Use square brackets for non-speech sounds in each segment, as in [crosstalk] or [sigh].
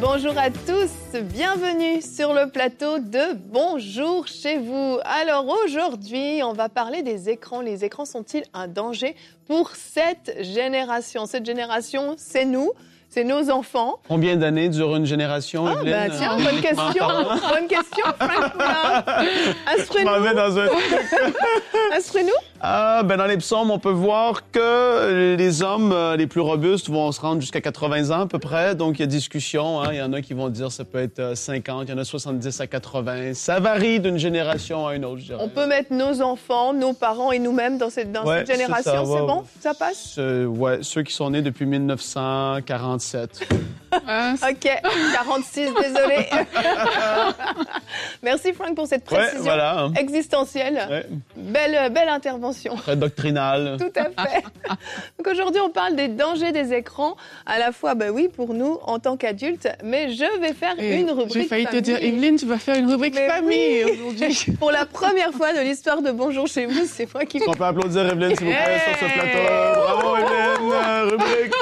Bonjour à tous, bienvenue sur le plateau de Bonjour chez vous. Alors aujourd'hui, on va parler des écrans. Les écrans sont-ils un danger pour cette génération? Cette génération, c'est nous. C'est nos enfants. Combien d'années dure une génération, ah, bah, tiens, bonne [laughs] question. bonne question, Frank. Instruis-nous. [laughs] [laughs] Ah, ben dans les psaumes, on peut voir que les hommes euh, les plus robustes vont se rendre jusqu'à 80 ans à peu près. Donc, il y a discussion. Hein. Il y en a qui vont dire ça peut être 50, il y en a 70 à 80. Ça varie d'une génération à une autre, je dirais. On peut mettre nos enfants, nos parents et nous-mêmes dans cette, dans cette génération. C'est bon? Ça passe? ouais, ceux qui sont nés depuis concept [laughs] OK, 46, désolé. [laughs] Merci Frank pour cette précision voilà, hein. existentielle. Belle, belle intervention. Très doctrinale. Tout à fait. Donc aujourd'hui, on parle des dangers des écrans, à la fois, ben oui, pour nous en tant qu'adultes, mais je vais faire une rubrique. J'ai failli te dire, Evelyne, tu vas faire une rubrique famille aujourd'hui. [laughs] pour la première fois de l'histoire de Bonjour chez vous, c'est moi qui. On peut applaudir Evelyne, s'il vous plaît, sur ce plateau? Bravo, Evelyne. Rubrique.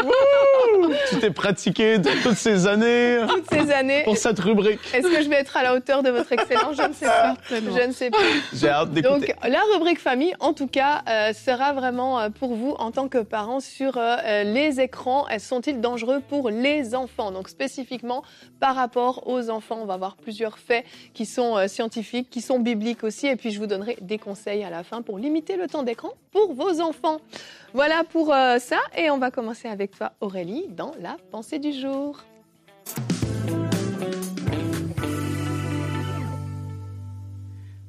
Tu t'es pratiqué [laughs] toutes ces années. Toutes ces années. Pour cette rubrique. Est-ce que je vais être à la hauteur de votre excellence? Je ne sais pas. Je ne sais pas. J'ai hâte d'écouter. Donc, la rubrique famille, en tout cas, euh, sera vraiment euh, pour vous en tant que parents sur euh, les écrans. Sont-ils dangereux pour les enfants? Donc, spécifiquement par rapport aux enfants, on va voir plusieurs faits qui sont scientifiques, qui sont bibliques aussi. Et puis, je vous donnerai des conseils à la fin pour limiter le temps d'écran pour vos enfants. Voilà pour ça. Et on va commencer avec toi, Aurélie, dans la pensée du jour.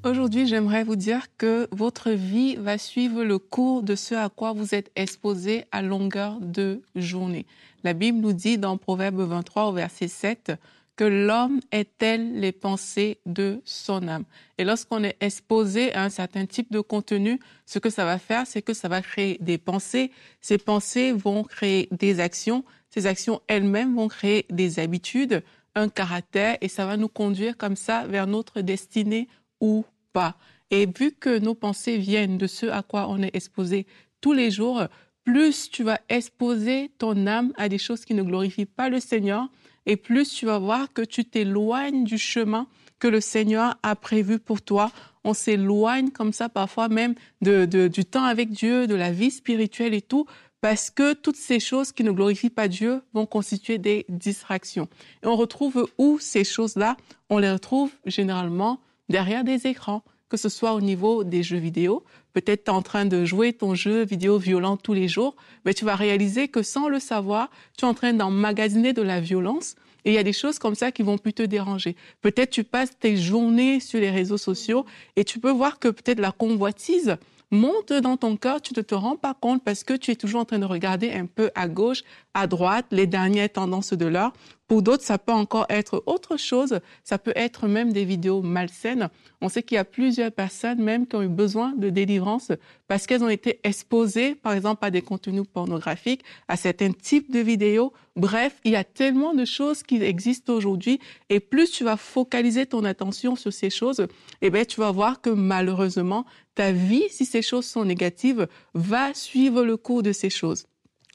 Aujourd'hui, j'aimerais vous dire que votre vie va suivre le cours de ce à quoi vous êtes exposé à longueur de journée. La Bible nous dit dans Proverbe 23 au verset 7 que l'homme est tel les pensées de son âme? Et lorsqu'on est exposé à un certain type de contenu, ce que ça va faire, c'est que ça va créer des pensées. Ces pensées vont créer des actions. Ces actions elles-mêmes vont créer des habitudes, un caractère, et ça va nous conduire comme ça vers notre destinée ou Et vu que nos pensées viennent de ce à quoi on est exposé tous les jours, plus tu vas exposer ton âme à des choses qui ne glorifient pas le Seigneur, et plus tu vas voir que tu t'éloignes du chemin que le Seigneur a prévu pour toi. On s'éloigne comme ça parfois même de, du temps avec Dieu, de la vie spirituelle et tout, parce que toutes ces choses qui ne glorifient pas Dieu vont constituer des distractions. Et on retrouve où ces choses-là? On les retrouve généralement derrière des écrans, que ce soit au niveau des jeux vidéo. Peut-être tu es en train de jouer ton jeu vidéo violent tous les jours, mais tu vas réaliser que sans le savoir, tu es en train d'emmagasiner de la violence. Et il y a des choses comme ça qui vont plus te déranger. Peut-être tu passes tes journées sur les réseaux sociaux et tu peux voir que peut-être la convoitise monte dans ton cœur, tu ne te rends pas compte parce que tu es toujours en train de regarder un peu à gauche, à droite, les dernières tendances de l'heure. Pour d'autres, ça peut encore être autre chose. Ça peut être même des vidéos malsaines. On sait qu'il y a plusieurs personnes même qui ont eu besoin de délivrance parce qu'elles ont été exposées, par exemple, à des contenus pornographiques, à certains types de vidéos. Bref, il y a tellement de choses qui existent aujourd'hui et plus tu vas focaliser ton attention sur ces choses, eh bien, tu vas voir que malheureusement, ta vie, si ces choses sont négatives, va suivre le cours de ces choses.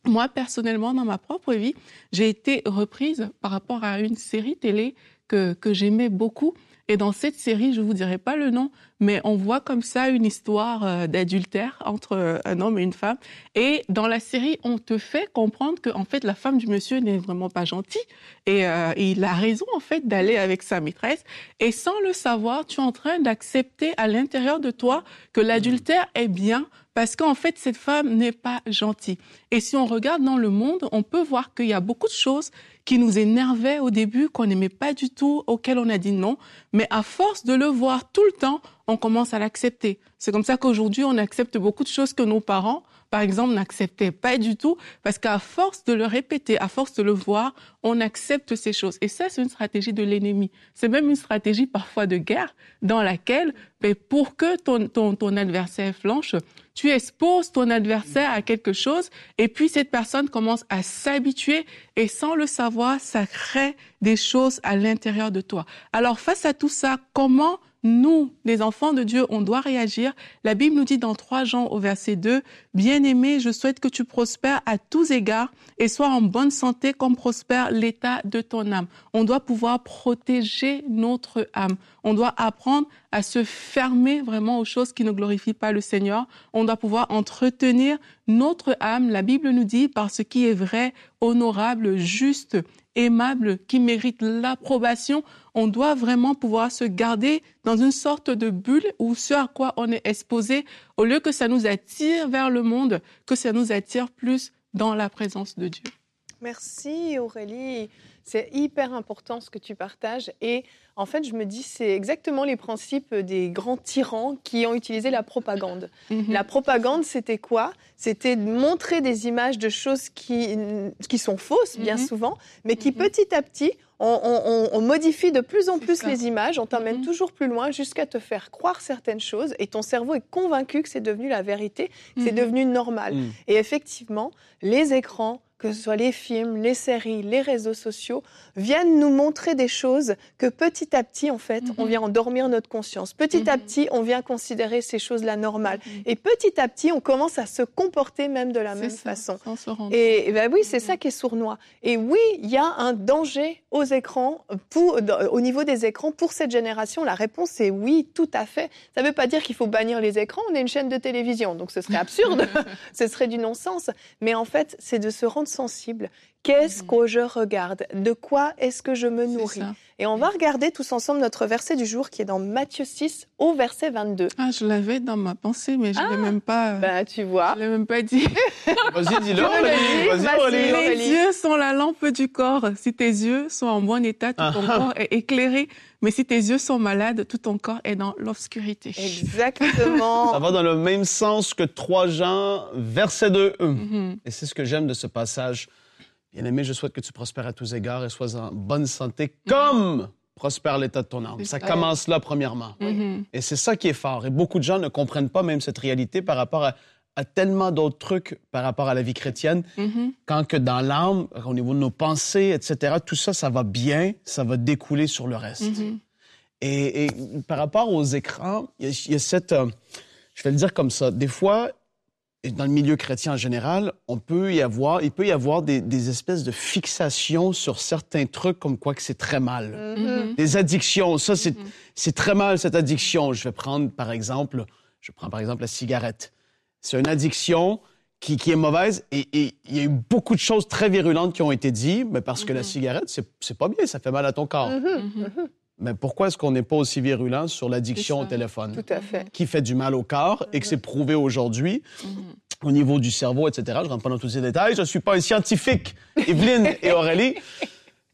Moi, personnellement, dans ma propre vie, j'ai été reprise par rapport à une série télé que, que j'aimais beaucoup. Et dans cette série, je vous dirai pas le nom, mais on voit comme ça une histoire euh, d'adultère entre euh, un homme et une femme. Et dans la série, on te fait comprendre que en fait la femme du monsieur n'est vraiment pas gentille et, euh, il a raison en fait d'aller avec sa maîtresse. Et sans le savoir, tu es en train d'accepter à l'intérieur de toi que l'adultère est bien parce qu'en fait, cette femme n'est pas gentille. Et si on regarde dans le monde, on peut voir qu'il y a beaucoup de choses qui nous énervaient au début, qu'on n'aimait pas du tout, auxquelles on a dit non. Mais à force de le voir tout le temps, on commence à l'accepter. C'est comme ça qu'aujourd'hui, on accepte beaucoup de choses que nos parents par exemple, n'acceptaient pas du tout, parce qu'à force de le répéter, à force de le voir, on accepte ces choses. Et ça, c'est une stratégie de l'ennemi. C'est même une stratégie parfois de guerre dans laquelle, ben, pour que ton, ton, ton adversaire flanche, tu exposes ton adversaire à quelque chose et puis cette personne commence à s'habituer et sans le savoir, ça crée des choses à l'intérieur de toi. Alors face à tout ça, comment nous, les enfants de Dieu, on doit réagir? La Bible nous dit dans 3 Jean au verset 2, Bien-aimé, je souhaite que tu prospères à tous égards et sois en bonne santé comme prospère l'état de ton âme. On doit pouvoir protéger notre âme. On doit apprendre à se fermer vraiment aux choses qui ne glorifient pas le Seigneur. On doit pouvoir entretenir notre âme. La Bible nous dit par ce qui est vrai, honorable, juste, aimable, qui mérite l'approbation on doit vraiment pouvoir se garder dans une sorte de bulle où ce à quoi on est exposé, au lieu que ça nous attire vers le monde, que ça nous attire plus dans la présence de Dieu. Merci Aurélie. C'est hyper important ce que tu partages. Et en fait, je me dis, c'est exactement les principes des grands tyrans qui ont utilisé la propagande. Mhm. La propagande, c'était quoi? C'était de montrer des images de choses qui, qui sont fausses, bien mhm. souvent, mais qui mhm. petit à petit on, modifie de plus en plus les images, on t'emmène toujours plus loin jusqu'à te faire croire certaines choses et ton cerveau est convaincu que c'est devenu la vérité, que c'est devenu normal. Et effectivement, les écrans, que ce soit les films, les séries, les réseaux sociaux, viennent nous montrer des choses que petit à petit, en fait, on mhm. vient endormir notre conscience. Petit à mhm. petit, on vient considérer ces choses-là normales. Mhm. Et petit à petit, on commence à se comporter même de la même façon. et, ben oui, c'est ça qui est sournois. Et oui, il y a un danger aux écrans, pour, au niveau des écrans, pour cette génération. La réponse est oui, tout à fait. Ça ne veut pas dire qu'il faut bannir les écrans. On est une chaîne de télévision, donc ce serait absurde. [laughs] ce serait du non-sens. Mais en fait, c'est de se rendre sensible. Qu'est-ce mhm. que je regarde? De quoi est-ce que je me nourris? Et on va regarder tous ensemble notre verset du jour qui est dans Matthieu 6 au verset 22. Ah, je l'avais dans ma pensée, mais je ne l'ai ah, même pas. Bah, tu vois. Je l'ai même pas dit. [laughs] Vas-y, dis-le. Vas-y, Les yeux sont la lampe du corps. Si tes yeux sont en bon état, tout ton ah. corps est éclairé. Mais si tes yeux sont malades, tout ton corps est dans l'obscurité. Exactement. Ça va dans le même sens que 3 Jean, verset 2. Mhm. Et c'est ce que j'aime de ce passage. Bien-aimé, je souhaite que tu prospères à tous égards et sois en bonne santé comme prospère l'état de ton âme. Ça commence là, premièrement. Mhm. Et c'est ça qui est fort. Et beaucoup de gens ne comprennent pas même cette réalité par rapport à, tellement d'autres trucs par rapport à la vie chrétienne, mhm. quand que dans l'âme, au niveau de nos pensées, etc., tout ça, ça va bien, ça va découler sur le reste. Et, par rapport aux écrans, il y, a cette... Euh, je vais le dire comme ça. Des fois, dans le milieu chrétien en général, on peut y avoir, il peut y avoir des, espèces de fixations sur certains trucs comme quoi que c'est très mal. Mm-hmm. Des addictions, ça c'est c'est très mal cette addiction. Je vais prendre par exemple, je prends par exemple la cigarette. C'est une addiction qui, qui est mauvaise et, il y a eu beaucoup de choses très virulentes qui ont été dites, mais parce que la mm-hmm. cigarette c'est pas bien, ça fait mal à ton corps. Mais pourquoi est-ce qu'on n'est pas aussi virulent sur l'addiction au téléphone? Tout à fait. Qui fait du mal au corps et que c'est prouvé aujourd'hui au niveau du cerveau, etc. Je rentre pas dans tous ces détails. Je ne suis pas un scientifique, Evelyne et Aurélie. [laughs]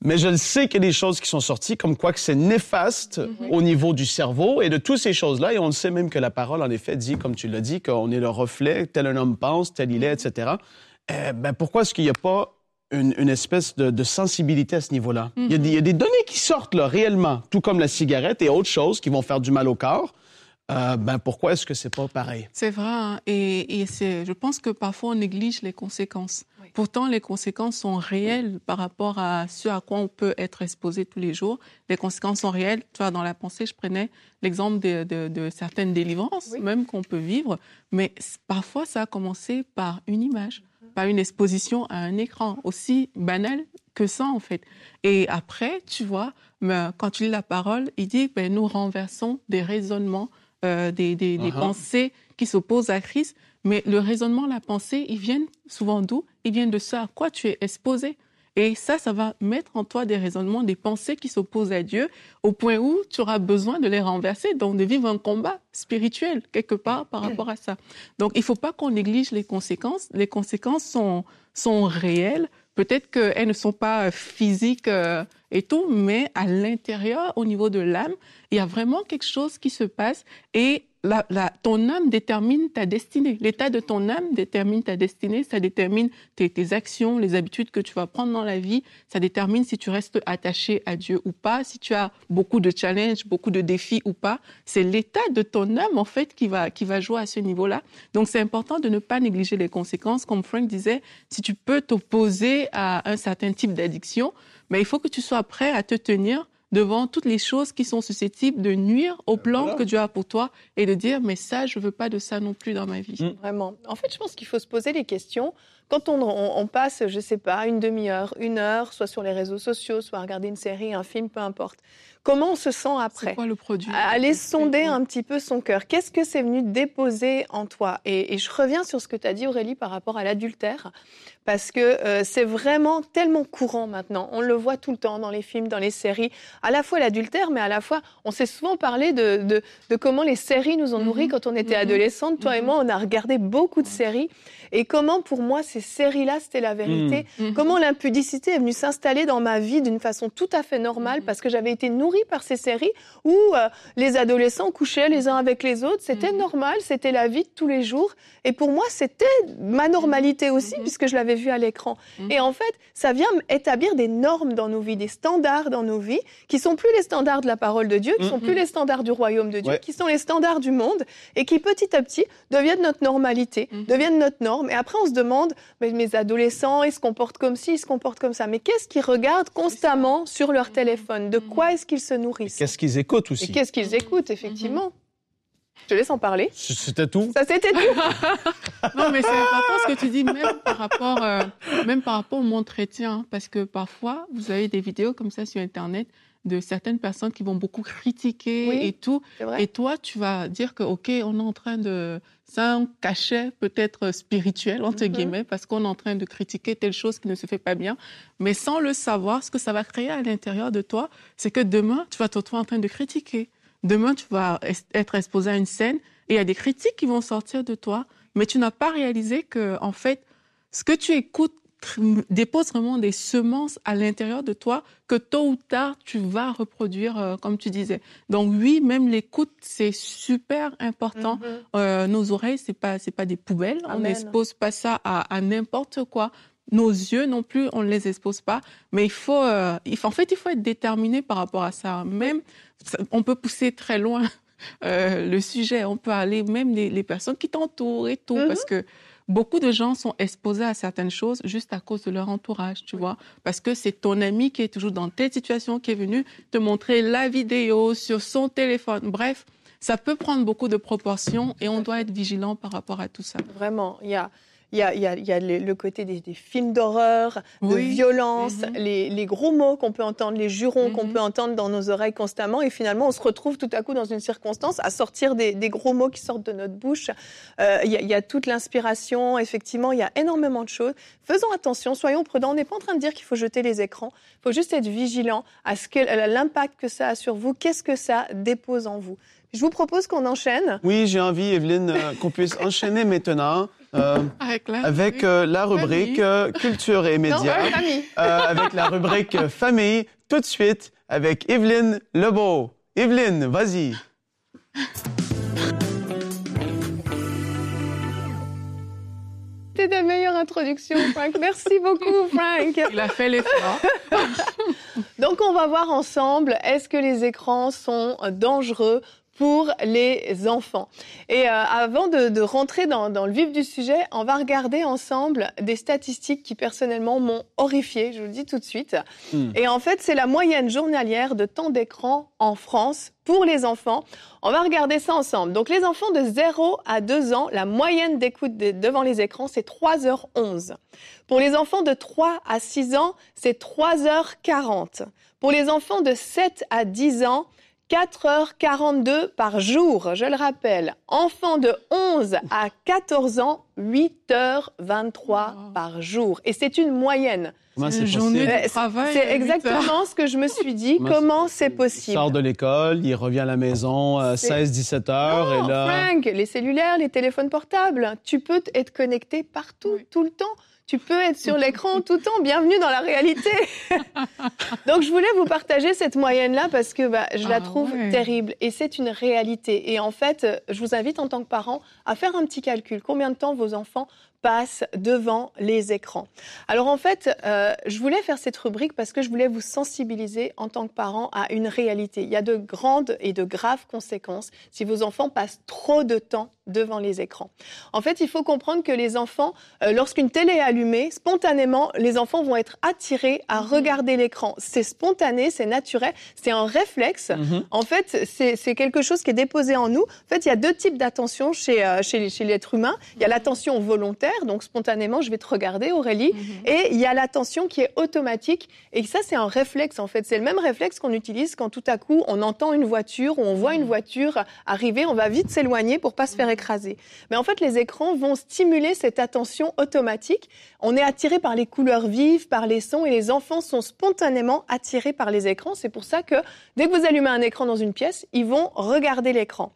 Mais je le sais qu'il y a des choses qui sont sorties comme quoi que c'est néfaste au niveau du cerveau et de toutes ces choses-là. Et on le sait même que la parole, en effet, dit, comme tu l'as dit, qu'on est le reflet, tel un homme pense, tel il est, etc. Eh ben, pourquoi est-ce qu'il n'y a pas une, espèce de, sensibilité à ce niveau-là. il, y a des données qui sortent là, réellement, tout comme la cigarette et autres choses qui vont faire du mal au corps. Euh, ben pourquoi est-ce que c'est pas pareil? C'est vrai, hein. et, je pense que parfois on néglige les conséquences. Pourtant, les conséquences sont réelles par rapport à ce à quoi on peut être exposé tous les jours. Les conséquences sont réelles. Tu vois, dans la pensée, je prenais l'exemple de, certaines délivrances, même qu'on peut vivre, mais parfois ça a commencé par une image pas une exposition à un écran, aussi banal que ça en fait. Et après, tu vois, quand tu lis la parole, il dit ben, nous renversons des raisonnements, euh, des, des, uh-huh. pensées qui s'opposent à Christ. Mais le raisonnement, la pensée, ils viennent souvent d'où? Ils viennent de ce à quoi tu es exposé. Et ça, ça va mettre en toi des raisonnements, des pensées qui s'opposent à Dieu, au point où tu auras besoin de les renverser, donc de vivre un combat spirituel quelque part par rapport à ça. Donc, il ne faut pas qu'on néglige les conséquences. Les conséquences sont, sont réelles. Peut-être qu'elles ne sont pas physiques. Euh, et tout, mais à l'intérieur, au niveau de l'âme, il y a vraiment quelque chose qui se passe et ton âme détermine ta destinée. L'état de ton âme détermine ta destinée, ça détermine tes, tes, actions, les habitudes que tu vas prendre dans la vie, ça détermine si tu restes attaché à Dieu ou pas, si tu as beaucoup de challenges, beaucoup de défis ou pas. C'est l'état de ton âme, en fait, qui va, qui va jouer à ce niveau-là. Donc, c'est important de ne pas négliger les conséquences. Comme Frank disait, si tu peux t'opposer à un certain type d'addiction, mais il faut que tu sois prêt à te tenir devant toutes les choses qui sont susceptibles de nuire au plan voilà. que Dieu a pour toi et de dire mais ça je veux pas de ça non plus dans ma vie. Mmh. Vraiment. En fait, je pense qu'il faut se poser les questions quand on, on, on passe, je sais pas, une demi-heure, une heure, soit sur les réseaux sociaux, soit à regarder une série, un film, peu importe. Comment on se sent après C'est quoi le produit Aller sonder un petit peu son cœur. Qu'est-ce que c'est venu déposer en toi? Et, et, je reviens sur ce que tu as dit, Aurélie, par rapport à l'adultère, parce que euh, c'est vraiment tellement courant maintenant. On le voit tout le temps dans les films, dans les séries. À la fois l'adultère, mais à la fois, on s'est souvent parlé de, de, de, comment les séries nous ont nourris -hmm. quand on était mm -hmm. adolescente. Toi et moi, on a regardé beaucoup de séries. Et comment, pour moi, ces séries-là, c'était la vérité. Comment l'impudicité est venue s'installer dans ma vie d'une façon tout à fait normale, parce que j'avais été nourrie par ces séries où euh, les adolescents couchaient les uns avec les autres. C'était normal, c'était la vie de tous les jours. Et pour moi, c'était ma normalité aussi, puisque je l'avais vu à l'écran. Et en fait, ça vient établir des normes dans nos vies, des standards dans nos vies, qui sont plus les standards de la parole de Dieu, qui sont plus les standards du royaume de Dieu, ouais. qui sont les standards du monde, et qui petit à petit deviennent notre normalité, deviennent notre norme. Et après, on se demande, mais mes adolescents, ils se comportent comme ci, ils se comportent comme ça. Mais qu'est-ce qu'ils regardent constamment sur leur téléphone? De quoi est-ce qu'ils se nourrissent? Qu'est-ce qu'ils écoutent aussi? Et qu'est-ce qu'ils écoutent, effectivement? Je te laisse en parler. C'était tout? Ça c'était tout. [laughs] non, mais c'est important ce que tu dis, même par rapport, euh, même par rapport au monde chrétien, parce que parfois vous avez des vidéos comme ça sur Internet de certaines personnes qui vont beaucoup critiquer oui, et tout. Et toi, tu vas dire que, OK, on est en train de... C'est un cachet peut-être spirituel, entre mm -hmm. guillemets, parce qu'on est en train de critiquer telle chose qui ne se fait pas bien. Mais sans le savoir, ce que ça va créer à l'intérieur de toi, c'est que demain, tu vas te retrouver en train de critiquer. Demain, tu vas être exposé à une scène et il y a des critiques qui vont sortir de toi, mais tu n'as pas réalisé que, en fait, ce que tu écoutes dépose vraiment des semences à l'intérieur de toi que tôt ou tard tu vas reproduire euh, comme tu disais. Donc oui, même l'écoute c'est super important. Mm -hmm. euh, nos oreilles c'est pas c'est pas des poubelles, Amen. on n'expose pas ça à, à n'importe quoi. Nos yeux non plus, on ne les expose pas, mais il faut, euh, il faut en fait il faut être déterminé par rapport à ça. Même on peut pousser très loin [laughs] le sujet, on peut aller même les, les personnes qui t'entourent et tout mm -hmm. parce que beaucoup de gens sont exposés à certaines choses juste à cause de leur entourage, tu oui. vois. Parce que c'est ton ami qui est toujours dans telle situation qui est venu te montrer la vidéo sur son téléphone. Bref, ça peut prendre beaucoup de proportions et on doit être vigilant par rapport à tout ça. Vraiment, il y a il y a, il y a, il y a le, côté des, des films d'horreur, de Oui. violence, Mhm. les, les gros mots qu'on peut entendre, les jurons qu'on Mhm. peut entendre dans nos oreilles constamment. Et finalement, on se retrouve tout à coup dans une circonstance à sortir des, des gros mots qui sortent de notre bouche. Euh, il, y a, il y a toute l'inspiration, effectivement, il y a énormément de choses. Faisons attention, soyons prudents. On n'est pas en train de dire qu'il faut jeter les écrans. Il faut juste être vigilant à ce que l'impact que ça a sur vous. Qu'est-ce que ça dépose en vous? Je vous propose qu'on enchaîne. Oui, j'ai envie, Evelyne, euh, qu'on puisse enchaîner maintenant euh, Avec la avec rubrique euh, la euh, culture et Non, médias, euh, avec la rubrique famille, tout de suite avec Evelyne Lebeau. Evelyne, vas-y. C'était ta meilleure introduction, Frank. Merci beaucoup, Frank. Il a fait l'effort. Donc, on va voir ensemble, est-ce que les écrans sont dangereux pour les enfants. Et euh, avant de, de rentrer dans, dans, le vif du sujet, on va regarder ensemble des statistiques qui personnellement m'ont horrifiée, je vous le dis tout de suite. Mm. Et en fait, c'est la moyenne journalière de temps d'écran en France pour les enfants. On va regarder ça ensemble. Donc les enfants de 0 à 2 ans, la moyenne d'écoute de, devant les écrans, c'est 3h11. Pour les enfants de 3 à 6 ans, c'est 3h40. Pour les enfants de 7 à 10 ans, 4h42 par jour, je le rappelle. Enfants de 11 à 14 ans, 8h23 wow. par jour. Et c'est une moyenne. Comment c'est journée possible? de travail. C'est exactement ce que je me suis dit. Comment c'est possible? Il sort de l'école, il revient à la maison euh, 16-17 heures. Non, et là... Frank, les cellulaires, les téléphones portables, tu peux être connecté partout, oui. tout le temps. Tu peux être sur l'écran tout le temps. Bienvenue dans la réalité. [laughs] Donc, je voulais vous partager cette moyenne-là parce que bah, je la Ah trouve ouais. terrible et c'est une réalité. Et en fait, euh, je vous invite en tant que parent à faire un petit calcul. Combien de temps vos enfants passent devant les écrans Alors en fait, euh, je voulais faire cette rubrique parce que je voulais vous sensibiliser en tant que parent à une réalité. Il y a de grandes et de graves conséquences si vos enfants passent trop de temps devant les écrans. En fait, il faut comprendre que les enfants, euh, lorsqu'une télé est allumée, spontanément, les enfants vont être attirés à regarder l'écran. C'est spontané, c'est naturel, c'est un réflexe. Mhm. En fait, c'est c'est quelque chose qui est déposé en nous. En fait, il y a deux types d'attention chez, euh, chez, chez l'être humain. Il y a l'attention volontaire, donc spontanément, je vais te regarder, Aurélie. Et il y a l'attention qui est automatique. Et ça, c'est un réflexe, en fait. C'est le même réflexe qu'on utilise quand tout à coup, on entend une voiture ou on voit une voiture arriver. On va vite s'éloigner pour pas se faire écraser. Mais en fait, les écrans vont stimuler cette attention automatique. On est attiré par les couleurs vives, par les sons, et les enfants sont spontanément attirés par les écrans. C'est pour ça que dès que vous allumez un écran dans une pièce, ils vont regarder l'écran.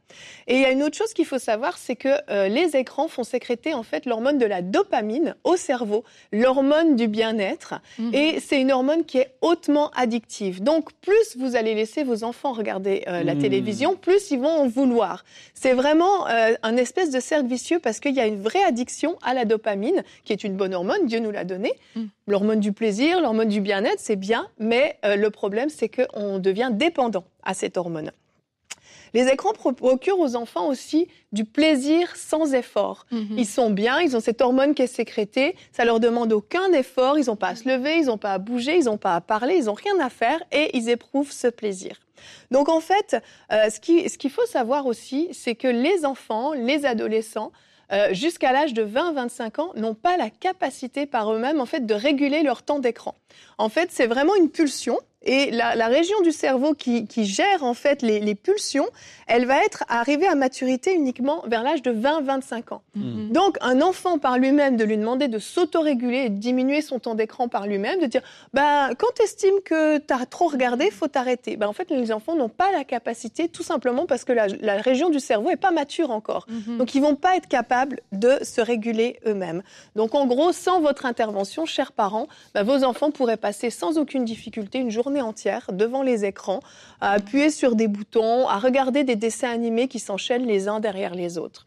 Et il y a une autre chose qu'il faut savoir, c'est que euh, les écrans font sécréter en fait l'hormone de la dopamine au cerveau, l'hormone du bien-être. Mhm. Et c'est une hormone qui est hautement addictive. Donc plus vous allez laisser vos enfants regarder euh, la Mhm. télévision, plus ils vont en vouloir. C'est vraiment euh, un espèce de cercle vicieux parce qu'il y a une vraie addiction à la dopamine, qui est une bonne hormone, Dieu nous l'a donnée. Mhm. L'hormone du plaisir, l'hormone du bien-être, c'est bien, mais euh, le problème, c'est qu'on devient dépendant à cette hormone. Les écrans pro- procurent aux enfants aussi du plaisir sans effort. Mhm. Ils sont bien, ils ont cette hormone qui est sécrétée, ça leur demande aucun effort, ils n'ont pas à se lever, ils n'ont pas à bouger, ils n'ont pas à parler, ils n'ont rien à faire et ils éprouvent ce plaisir. Donc en fait, euh, ce qu'il faut savoir aussi, c'est que les enfants, les adolescents, euh, jusqu'à l'âge de 20-25 ans, n'ont pas la capacité par eux-mêmes en fait de réguler leur temps d'écran. En fait, c'est vraiment une pulsion. Et la, la région du cerveau qui, qui gère en fait les, les pulsions, elle va être arrivée à maturité uniquement vers l'âge de 20-25 ans. Mhm. Donc, un enfant par lui-même, de lui demander de s'autoréguler et de diminuer son temps d'écran par lui-même, de dire, bah, quand tu estimes que tu as trop regardé, faut t'arrêter. Ben, en fait, les enfants n'ont pas la capacité, tout simplement parce que la, la région du cerveau est pas mature encore. Mhm. Donc, ils vont pas être capables de se réguler eux-mêmes. Donc, en gros, sans votre intervention, chers parents, bah, vos enfants pourraient passer sans aucune difficulté une journée entière devant les écrans, à appuyer sur des boutons, à regarder des dessins animés qui s'enchaînent les uns derrière les autres.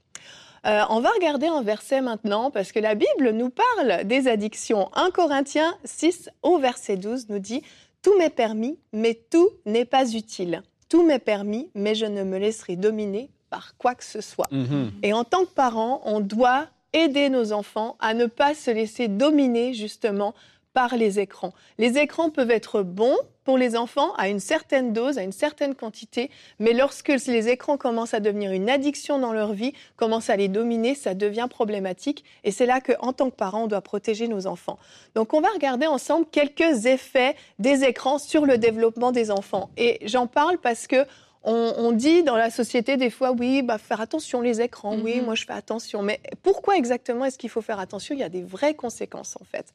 Euh, on va regarder un verset maintenant parce que la Bible nous parle des addictions. 1 Corinthiens 6 au verset 12 nous dit Tout m'est permis, mais tout n'est pas utile. Tout m'est permis, mais je ne me laisserai dominer par quoi que ce soit. Mhm. Et en tant que parents, on doit aider nos enfants à ne pas se laisser dominer justement par les écrans. Les écrans peuvent être bons pour les enfants à une certaine dose, à une certaine quantité, mais lorsque les écrans commencent à devenir une addiction dans leur vie, commencent à les dominer, ça devient problématique. Et c'est là qu'en tant que parents, on doit protéger nos enfants. Donc on va regarder ensemble quelques effets des écrans sur le développement des enfants. Et j'en parle parce que on, on dit dans la société des fois, oui, bah, faire attention les écrans, oui, Mhm. moi je fais attention. Mais pourquoi exactement est-ce qu'il faut faire attention? Il y a des vraies conséquences en fait.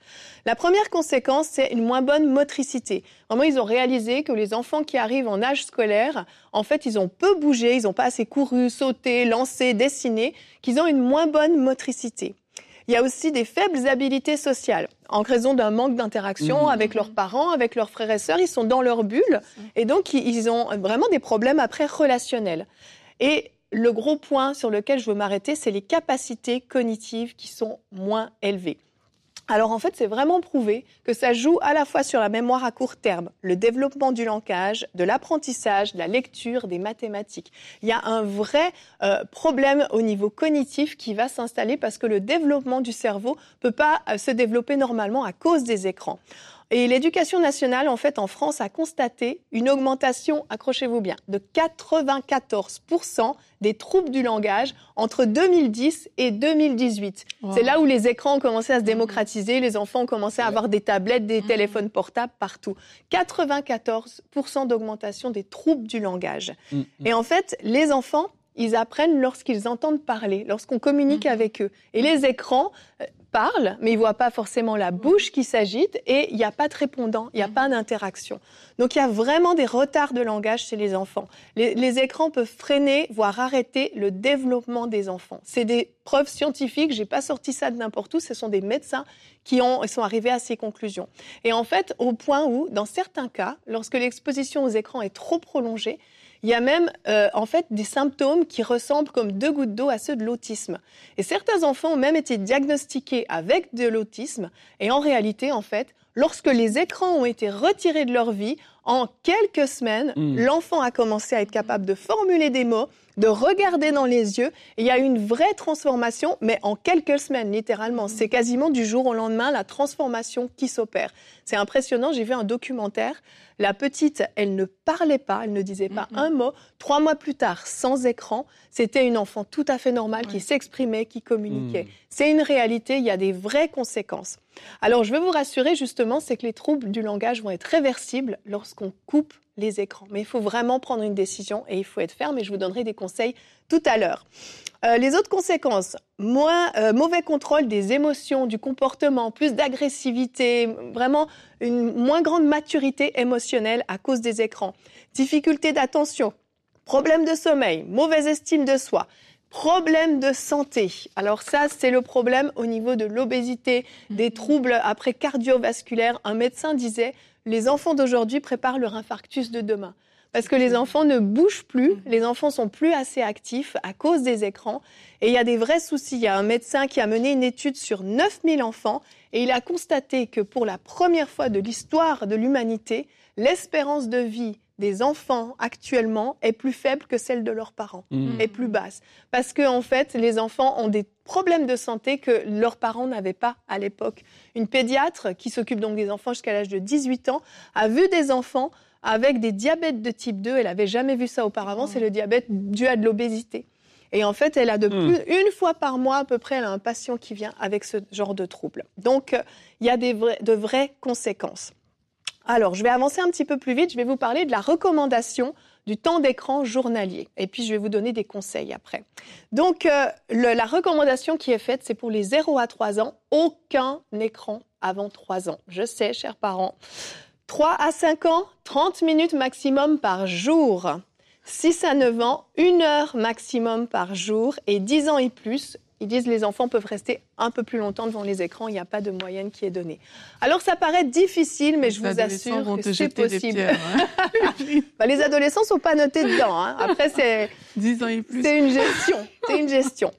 La première conséquence, c'est une moins bonne motricité. Vraiment, ils ont réalisé que les enfants qui arrivent en âge scolaire, en fait, ils ont peu bougé, ils n'ont pas assez couru, sauté, lancé, dessiné, qu'ils ont une moins bonne motricité. Il y a aussi des faibles habiletés sociales. En raison d'un manque d'interaction Mhm. avec leurs parents, avec leurs frères et sœurs, ils sont dans leur bulle et donc ils ont vraiment des problèmes après relationnels. Et le gros point sur lequel je veux m'arrêter, c'est les capacités cognitives qui sont moins élevées. Alors en fait, c'est vraiment prouvé que ça joue à la fois sur la mémoire à court terme, le développement du langage, de l'apprentissage, de la lecture, des mathématiques. Il y a un vrai euh, problème au niveau cognitif qui va s'installer parce que le développement du cerveau peut pas euh, se développer normalement à cause des écrans. Et l'éducation nationale, en fait, en France, a constaté une augmentation, accrochez-vous bien, de 94% des troubles du langage entre 2010 et 2018. Wow. C'est là où les écrans ont commencé à se démocratiser, les enfants ont commencé à avoir des tablettes, des téléphones portables partout. 94% d'augmentation des troubles du langage. Mhm. Et en fait, les enfants, ils apprennent lorsqu'ils entendent parler, lorsqu'on communique Mhm. avec eux. Et les écrans, euh, parle, mais il voit pas forcément la bouche qui s'agite et il n'y a pas de répondant, il n'y a pas d'interaction. Donc il y a vraiment des retards de langage chez les enfants. Les, écrans peuvent freiner, voire arrêter le développement des enfants. C'est des preuves scientifiques, j'ai pas sorti ça de n'importe où, ce sont des médecins qui ont, sont arrivés à ces conclusions. Et en fait, au point où, dans certains cas, lorsque l'exposition aux écrans est trop prolongée, il y a même euh, en fait des symptômes qui ressemblent comme deux gouttes d'eau à ceux de l'autisme. Et certains enfants ont même été diagnostiqués avec de l'autisme. Et en réalité, en fait, lorsque les écrans ont été retirés de leur vie, en quelques semaines, hmm. l'enfant a commencé à être capable de formuler des mots, de regarder dans les yeux. il y a une vraie transformation, mais en quelques semaines, littéralement. C'est quasiment du jour au lendemain la transformation qui s'opère. C'est impressionnant. J'ai vu un documentaire. La petite, elle ne parlait pas, elle ne disait pas un mot. Trois mois plus tard, sans écran, c'était une enfant tout à fait normale qui s'exprimait, qui communiquait. Hmm. C'est une réalité. Il y a des vraies conséquences. Alors, je veux vous rassurer justement, c'est que les troubles du langage vont être réversibles lorsqu'on coupe les écrans. Mais il faut vraiment prendre une décision et il faut être ferme et je vous donnerai des conseils tout à l'heure. Euh, les autres conséquences, moins, euh, mauvais contrôle des émotions, du comportement, plus d'agressivité, vraiment une moins grande maturité émotionnelle à cause des écrans, difficulté d'attention, problème de sommeil, mauvaise estime de soi, problème de santé. Alors ça, c'est le problème au niveau de l'obésité, des mhm. troubles après cardiovasculaires. Un médecin disait les enfants d'aujourd'hui préparent leur infarctus de demain. Parce que les enfants ne bougent plus, mhm. les enfants sont plus assez actifs à cause des écrans. Et il y a des vrais soucis. Il y a un médecin qui a mené une étude sur 9000 enfants et il a constaté que pour la première fois de l'histoire de l'humanité, l'espérance de vie des enfants actuellement est plus faible que celle de leurs parents, mmh. est plus basse. Parce que en fait, les enfants ont des problèmes de santé que leurs parents n'avaient pas à l'époque. Une pédiatre qui s'occupe donc des enfants jusqu'à l'âge de 18 ans a vu des enfants avec des diabètes de type 2. Elle n'avait jamais vu ça auparavant. C'est le diabète dû à de l'obésité. Et en fait, elle a de mmh. plus, une fois par mois à peu près, elle a un patient qui vient avec ce genre de trouble. Donc, euh, il y a des de vraies conséquences. Alors, je vais avancer un petit peu plus vite. Je vais vous parler de la recommandation du temps d'écran journalier. Et puis, je vais vous donner des conseils après. Donc, euh, la recommandation qui est faite, c'est pour les 0 à 3 ans, aucun écran avant 3 ans. Je sais, chers parents. 3 à 5 ans, 30 minutes maximum par jour. 6 à 9 ans, 1 heure maximum par jour. Et 10 ans et plus, ils disent que les enfants peuvent rester un peu plus longtemps devant les écrans, il n'y a pas de moyenne qui est donnée. Alors ça paraît difficile, mais je vous assure que c'est possible. Hein. [laughs] Bah, les adolescents ne sont pas notés dedans. Hein. Après, c'est C'est une gestion. C'est une gestion.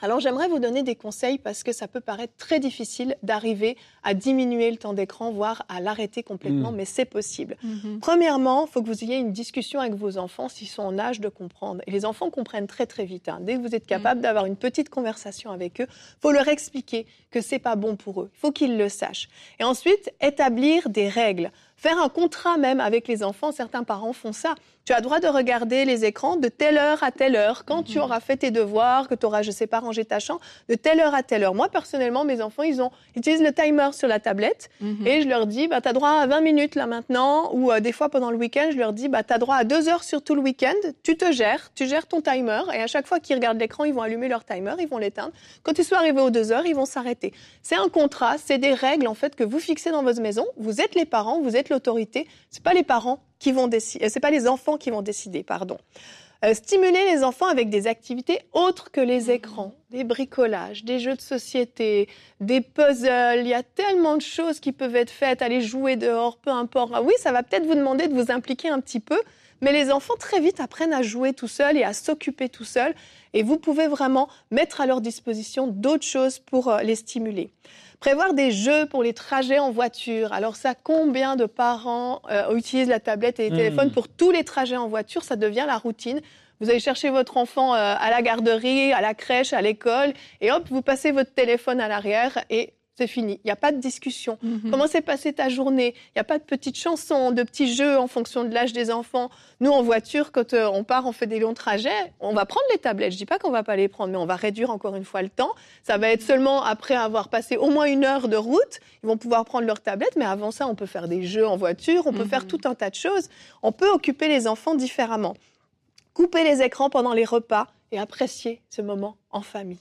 Alors j'aimerais vous donner des conseils parce que ça peut paraître très difficile d'arriver à diminuer le temps d'écran, voire à l'arrêter complètement, mm. mais c'est possible. Mm-hmm. Premièrement, il faut que vous ayez une discussion avec vos enfants s'ils sont en âge de comprendre. Et les enfants comprennent très très vite. Hein. Dès que vous êtes capable mm. d'avoir une petite conversation avec eux, faut leur expliquer que c'est pas bon pour eux. Il faut qu'ils le sachent. Et ensuite, établir des règles. Faire un contrat même avec les enfants, certains parents font ça. Tu as droit de regarder les écrans de telle heure à telle heure, quand tu mhm. auras fait tes devoirs, que tu auras, je sais pas, rangé ta chambre, de telle heure à telle heure. Moi, personnellement, mes enfants, ils, ont, utilisent le timer sur la tablette mhm. et je leur dis, bah, tu as droit à 20 minutes là maintenant, ou euh, des fois pendant le week-end, je leur dis, bah, tu as droit à deux heures sur tout le week-end, tu te gères, tu gères ton timer, et à chaque fois qu'ils regardent l'écran, ils vont allumer leur timer, ils vont l'éteindre. Quand ils sont arrivés aux deux heures, ils vont s'arrêter. C'est un contrat, c'est des règles en fait que vous fixez dans votre maison. Vous êtes les parents, vous êtes l'autorité. C'est pas les parents qui vont décider, euh, c'est pas les enfants qui vont décider, pardon. Euh, stimuler les enfants avec des activités autres que les écrans, des bricolages, des jeux de société, des puzzles. Il y a tellement de choses qui peuvent être faites. Aller jouer dehors, peu importe. Ah oui, ça va peut-être vous demander de vous impliquer un petit peu, mais les enfants très vite apprennent à jouer tout seuls et à s'occuper tout seuls. Et vous pouvez vraiment mettre à leur disposition d'autres choses pour euh, les stimuler. Prévoir des jeux pour les trajets en voiture. Alors ça, combien de parents euh, utilisent la tablette et les téléphones hmm. pour tous les trajets en voiture? Ça devient la routine. Vous allez chercher votre enfant euh, à la garderie, à la crèche, à l'école, et hop, vous passez votre téléphone à l'arrière et c'est fini. Il n'y a pas de discussion. Mhm. Comment s'est passée ta journée? Il n'y a pas de petites chansons, de petits jeux en fonction de l'âge des enfants. Nous, en voiture, quand euh, on part, on fait des longs trajets, on va prendre les tablettes. Je dis pas qu'on va pas les prendre, mais on va réduire encore une fois le temps. Ça va être seulement après avoir passé au moins une heure de route, ils vont pouvoir prendre leurs tablettes. Mais avant ça, on peut faire des jeux en voiture, on peut faire mhm. tout un tas de choses. On peut occuper les enfants différemment. Couper les écrans pendant les repas et apprécier ce moment en famille.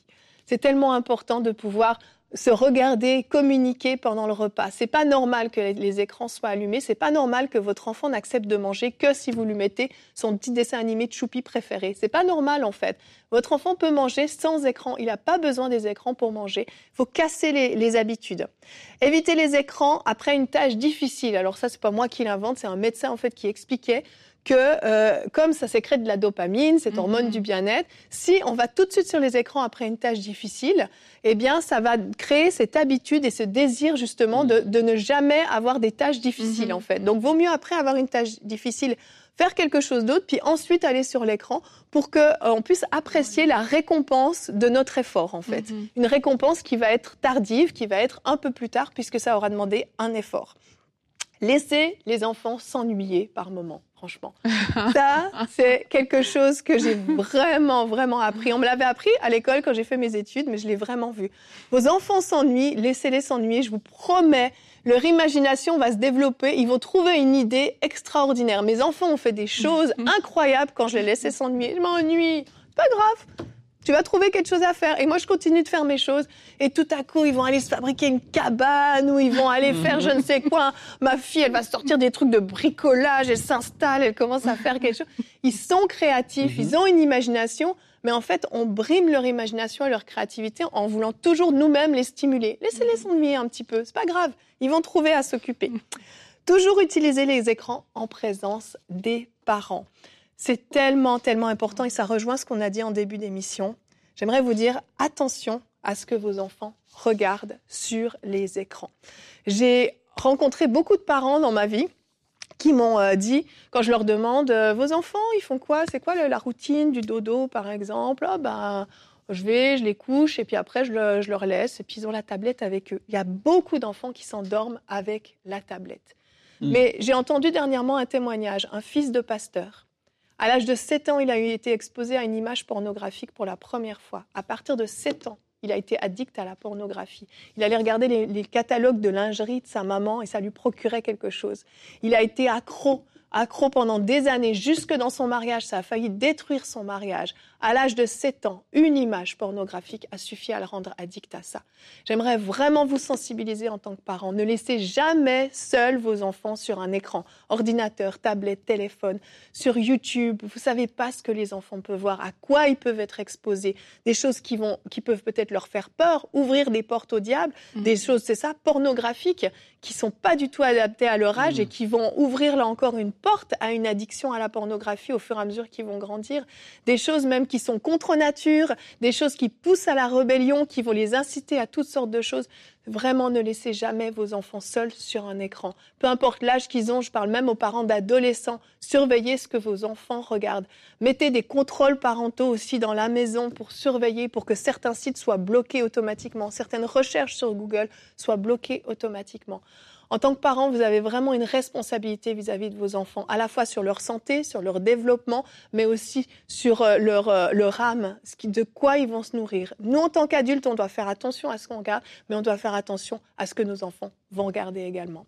C'est tellement important de pouvoir se regarder, communiquer pendant le repas. C'est pas normal que les écrans soient allumés. C'est pas normal que votre enfant n'accepte de manger que si vous lui mettez son petit dessin animé de choupi préféré. C'est pas normal en fait. Votre enfant peut manger sans écran. Il n'a pas besoin des écrans pour manger. Il faut casser les, les, habitudes. Éviter les écrans après une tâche difficile. Alors ça, c'est pas moi qui l'invente. C'est un médecin en fait qui expliquait que euh, comme ça sécrète de la dopamine, cette hormone mhm. du bien-être, si on va tout de suite sur les écrans après une tâche difficile, eh bien, ça va créer cette habitude et ce désir justement de, de ne jamais avoir des tâches difficiles mhm. en fait. Donc, vaut mieux après avoir une tâche difficile faire quelque chose d'autre, puis ensuite aller sur l'écran pour qu'on euh, puisse apprécier la récompense de notre effort, en fait. Mhm. Une récompense qui va être tardive, qui va être un peu plus tard, puisque ça aura demandé un effort. Laissez les enfants s'ennuyer par moment franchement. [laughs] Ça, c'est quelque chose que j'ai vraiment, vraiment appris. On me l'avait appris à l'école quand j'ai fait mes études, mais je l'ai vraiment vu. Vos enfants s'ennuient, laissez-les s'ennuyer, je vous promets. Leur imagination va se développer, ils vont trouver une idée extraordinaire. Mes enfants ont fait des [laughs] choses incroyables quand je les laissais s'ennuyer. Je m'ennuie, pas grave tu vas trouver quelque chose à faire. Et moi, je continue de faire mes choses. Et tout à coup, ils vont aller se fabriquer une cabane ou ils vont aller faire je ne sais quoi. Ma fille, elle va sortir des trucs de bricolage, elle s'installe, elle commence à faire quelque chose. Ils sont créatifs, ils ont une imagination. Mais en fait, on brime leur imagination et leur créativité en voulant toujours nous-mêmes les stimuler. Laissez-les s'ennuyer un petit peu, c'est pas grave. Ils vont trouver à s'occuper. Toujours utiliser les écrans en présence des parents. C'est tellement, tellement important et ça rejoint ce qu'on a dit en début d'émission. J'aimerais vous dire attention à ce que vos enfants regardent sur les écrans. J'ai rencontré beaucoup de parents dans ma vie qui m'ont euh, dit, quand je leur demande, euh, vos enfants, ils font quoi? C'est quoi la routine du dodo, par exemple oh, ben, Je vais, je les couche, et puis après, je, je, leur laisse, et puis ils ont la tablette avec eux. Il y a beaucoup d'enfants qui s'endorment avec la tablette. Hmm. Mais j'ai entendu dernièrement un témoignage, un fils de pasteur, à l'âge de 7 ans, il a été exposé à une image pornographique pour la première fois. À partir de 7 ans, il a été addict à la pornographie. Il allait regarder les, catalogues de lingerie de sa maman et ça lui procurait quelque chose. Il a été accro accro pendant des années, jusque dans son mariage, ça a failli détruire son mariage. À l'âge de 7 ans, une image pornographique a suffi à le rendre addict à ça. J'aimerais vraiment vous sensibiliser en tant que parent. Ne laissez jamais seuls vos enfants sur un écran, ordinateur, tablette, téléphone, sur YouTube. Vous savez pas ce que les enfants peuvent voir, à quoi ils peuvent être exposés, des choses qui vont, qui peuvent peut-être leur faire peur, ouvrir des portes au diable, mmh. des choses, c'est ça, pornographiques, qui sont pas du tout adaptées à leur âge et mmh. qui vont ouvrir là encore une porte à une addiction à la pornographie au fur et à mesure qu'ils vont grandir. Des choses même qui sont contre nature, des choses qui poussent à la rébellion, qui vont les inciter à toutes sortes de choses. Vraiment, ne laissez jamais vos enfants seuls sur un écran. Peu importe l'âge qu'ils ont, je parle même aux parents d'adolescents, surveillez ce que vos enfants regardent. Mettez des contrôles parentaux aussi dans la maison pour surveiller, pour que certains sites soient bloqués automatiquement, certaines recherches sur Google soient bloquées automatiquement. En tant que parent, vous avez vraiment une responsabilité vis-à-vis de vos enfants, à la fois sur leur santé, sur leur développement, mais aussi sur euh, leur, euh, leur âme, de quoi ils vont se nourrir. Nous, en tant qu'adultes, on doit faire attention à ce qu'on regarde, mais on doit faire attention à ce que nos enfants vont regarder également.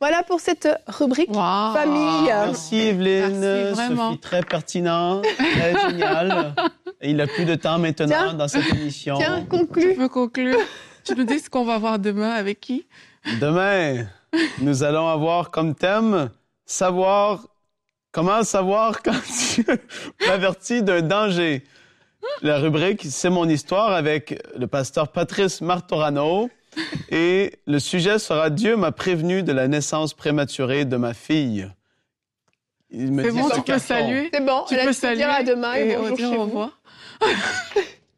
Voilà pour cette rubrique famille. Merci Evelyne, Sophie, très pertinent, très génial. [laughs] il n'a plus de temps maintenant dans cette émission. Tiens, conclue. Tu peux conclure. tu nous dis ce qu'on va voir demain avec qui? Demain, nous allons avoir comme thème savoir comment savoir [laughs] quand tu avertis d'un danger. La rubrique C'est mon histoire avec le pasteur Patrice Martorano. Et le sujet sera Dieu m'a prévenu de la naissance prématurée de ma fille. C'est bon, tu peux saluer. C'est bon, tu peux saluer. à demain et, bonjour chez vous. [laughs]